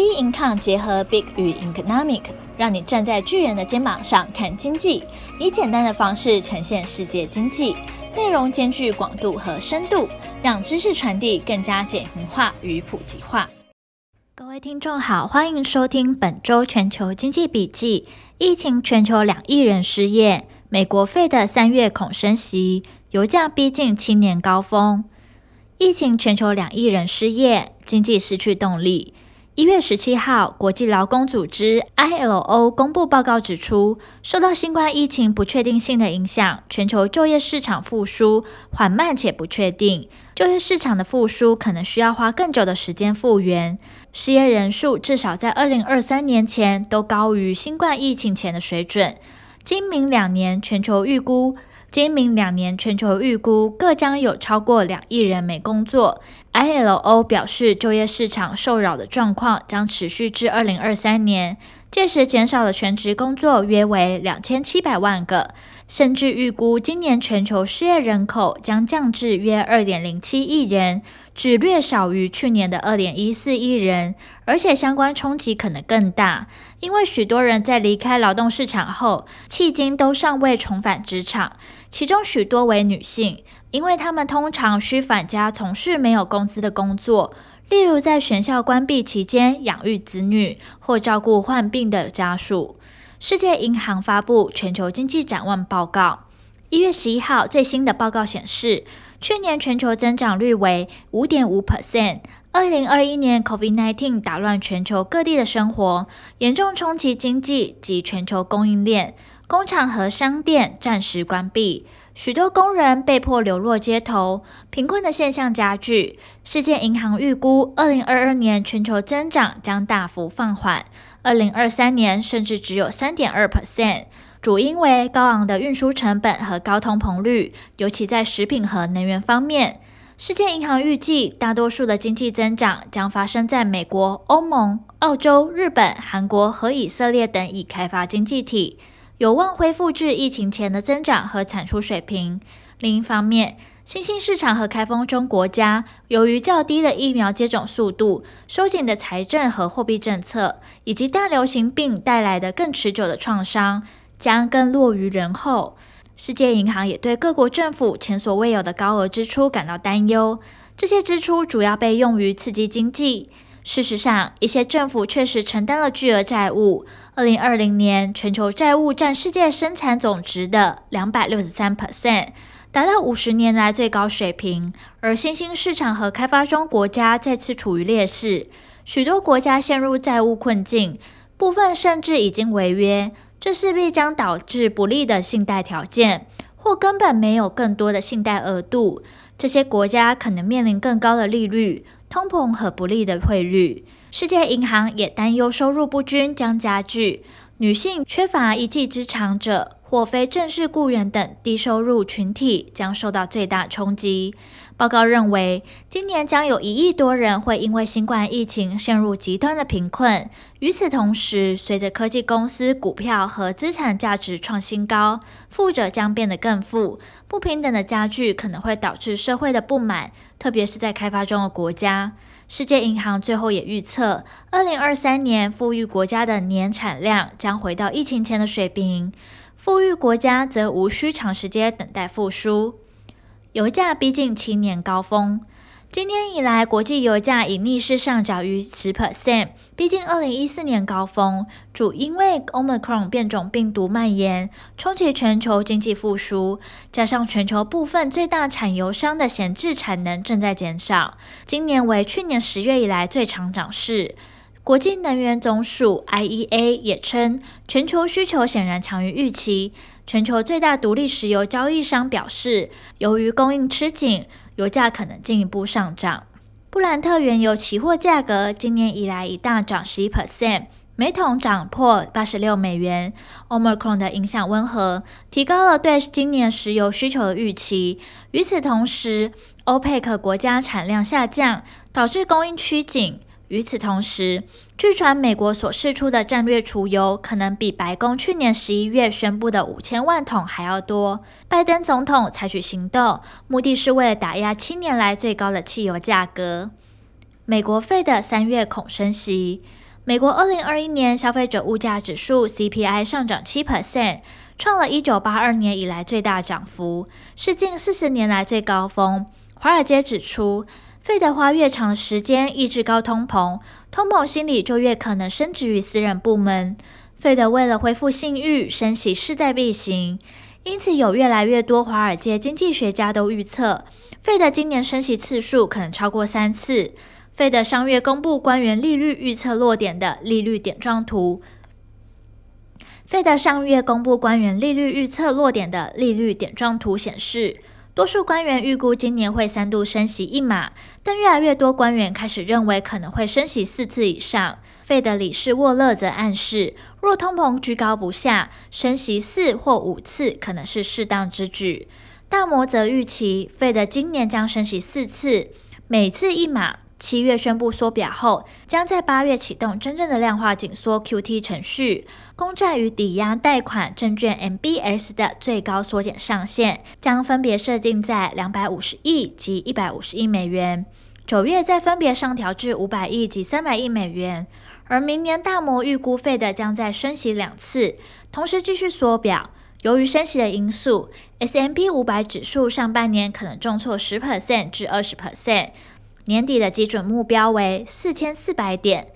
B Income 结合 Big 与 Economic，让你站在巨人的肩膀上看经济，以简单的方式呈现世界经济，内容兼具广度和深度，让知识传递更加简明化与普及化。各位听众好，欢迎收听本周全球经济笔记。疫情全球两亿人失业，美国费的三月恐升息，油价逼近七年高峰。疫情全球两亿人失业，经济失去动力。一月十七号，国际劳工组织 ILO 公布报告指出，受到新冠疫情不确定性的影响，全球就业市场复苏缓慢且不确定，就业市场的复苏可能需要花更久的时间复原。失业人数至少在二零二三年前都高于新冠疫情前的水准。今明两年全球预估。今明两年，全球预估各将有超过两亿人没工作。ILO 表示，就业市场受扰的状况将持续至二零二三年，届时减少的全职工作约为两千七百万个，甚至预估今年全球失业人口将降至约二点零七亿人，只略少于去年的二点一四亿人。而且相关冲击可能更大，因为许多人在离开劳动市场后，迄今都尚未重返职场，其中许多为女性，因为她们通常需返家从事没有工资的工作，例如在学校关闭期间养育子女或照顾患病的家属。世界银行发布全球经济展望报告，一月十一号最新的报告显示，去年全球增长率为五点五 percent。二零二一年，COVID-19 打乱全球各地的生活，严重冲击经济及全球供应链，工厂和商店暂时关闭，许多工人被迫流落街头，贫困的现象加剧。世界银行预估，二零二二年全球增长将大幅放缓，二零二三年甚至只有三点二 percent，主因为高昂的运输成本和高通膨率，尤其在食品和能源方面。世界银行预计，大多数的经济增长将发生在美国、欧盟、澳洲、日本、韩国和以色列等已开发经济体，有望恢复至疫情前的增长和产出水平。另一方面，新兴市场和开发中国家由于较低的疫苗接种速度、收紧的财政和货币政策，以及大流行病带来的更持久的创伤，将更落于人后。世界银行也对各国政府前所未有的高额支出感到担忧。这些支出主要被用于刺激经济。事实上，一些政府确实承担了巨额债务。二零二零年，全球债务占世界生产总值的两百六十三 percent，达到五十年来最高水平。而新兴市场和开发中国家再次处于劣势，许多国家陷入债务困境，部分甚至已经违约。这势必将导致不利的信贷条件，或根本没有更多的信贷额度。这些国家可能面临更高的利率、通膨和不利的汇率。世界银行也担忧收入不均将加剧，女性、缺乏一技之长者。或非正式雇员等低收入群体将受到最大冲击。报告认为，今年将有一亿多人会因为新冠疫情陷入极端的贫困。与此同时，随着科技公司股票和资产价值创新高，富者将变得更富。不平等的加剧可能会导致社会的不满，特别是在开发中的国家。世界银行最后也预测，二零二三年富裕国家的年产量将回到疫情前的水平。富裕国家则无需长时间等待复苏。油价逼近七年高峰，今年以来国际油价已逆势上涨逾十 percent，逼近二零一四年高峰。主因为 Omicron 变种病毒蔓延，冲击全球经济复苏，加上全球部分最大产油商的闲置产能正在减少，今年为去年十月以来最长涨势。国际能源总署 （IEA） 也称，全球需求显然强于预期。全球最大独立石油交易商表示，由于供应吃紧，油价可能进一步上涨。布兰特原油期货价格今年以来已大涨十一 percent，每桶涨破八十六美元。Omicron 的影响温和，提高了对今年石油需求的预期。与此同时，欧佩克国家产量下降，导致供应趋紧。与此同时，据传美国所释出的战略储油可能比白宫去年十一月宣布的五千万桶还要多。拜登总统采取行动，目的是为了打压七年来最高的汽油价格。美国费的三月恐升息。美国二零二一年消费者物价指数 CPI 上涨七 percent，创了一九八二年以来最大涨幅，是近四十年来最高峰。华尔街指出，费德花越长时间抑制高通膨，通膨心理就越可能深植于私人部门。费德为了恢复信誉，升息势在必行。因此，有越来越多华尔街经济学家都预测，费德今年升息次数可能超过三次。费德上月公布官员利率预测落点的利率点状图。费德上月公布官员利率预测落点的利率点状图显示，多数官员预估今年会三度升息一码，但越来越多官员开始认为可能会升息四次以上。费德里士沃勒则暗示，若通膨居高不下，升息四或五次可能是适当之举。大摩则预期，费德今年将升息四次，每次一码。七月宣布缩表后，将在八月启动真正的量化紧缩 QT 程序。公债与抵押贷款证券 MBS 的最高缩减上限将分别设定在两百五十亿及一百五十亿美元，九月再分别上调至五百亿及三百亿美元。而明年大摩预估费的将再升息两次，同时继续缩表。由于升息的因素，S&P 五百指数上半年可能重挫十 percent 至二十 percent。年底的基准目标为四千四百点。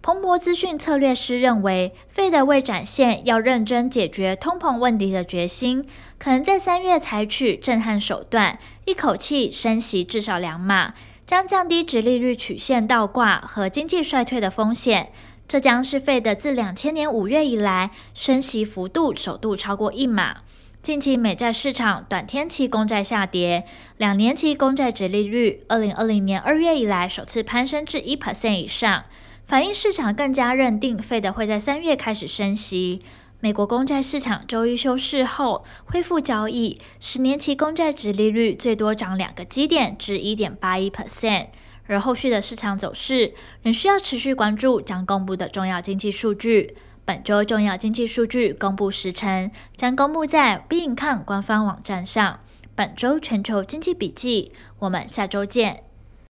彭博资讯策略师认为，费德为展现要认真解决通膨问题的决心，可能在三月采取震撼手段，一口气升息至少两码，将降低殖利率曲线倒挂和经济衰退的风险。这将是费德自两千年五月以来升息幅度首度超过一码。近期美债市场短天期公债下跌，两年期公债殖利率二零二零年二月以来首次攀升至一 percent 以上，反映市场更加认定费德会在三月开始升息。美国公债市场周一休市后恢复交易，十年期公债殖利率最多涨两个基点至一点八一 percent，而后续的市场走势仍需要持续关注将公布的重要经济数据。本周重要经济数据公布时程将公布在 Being 官方网站上。本周全球经济笔记，我们下周见。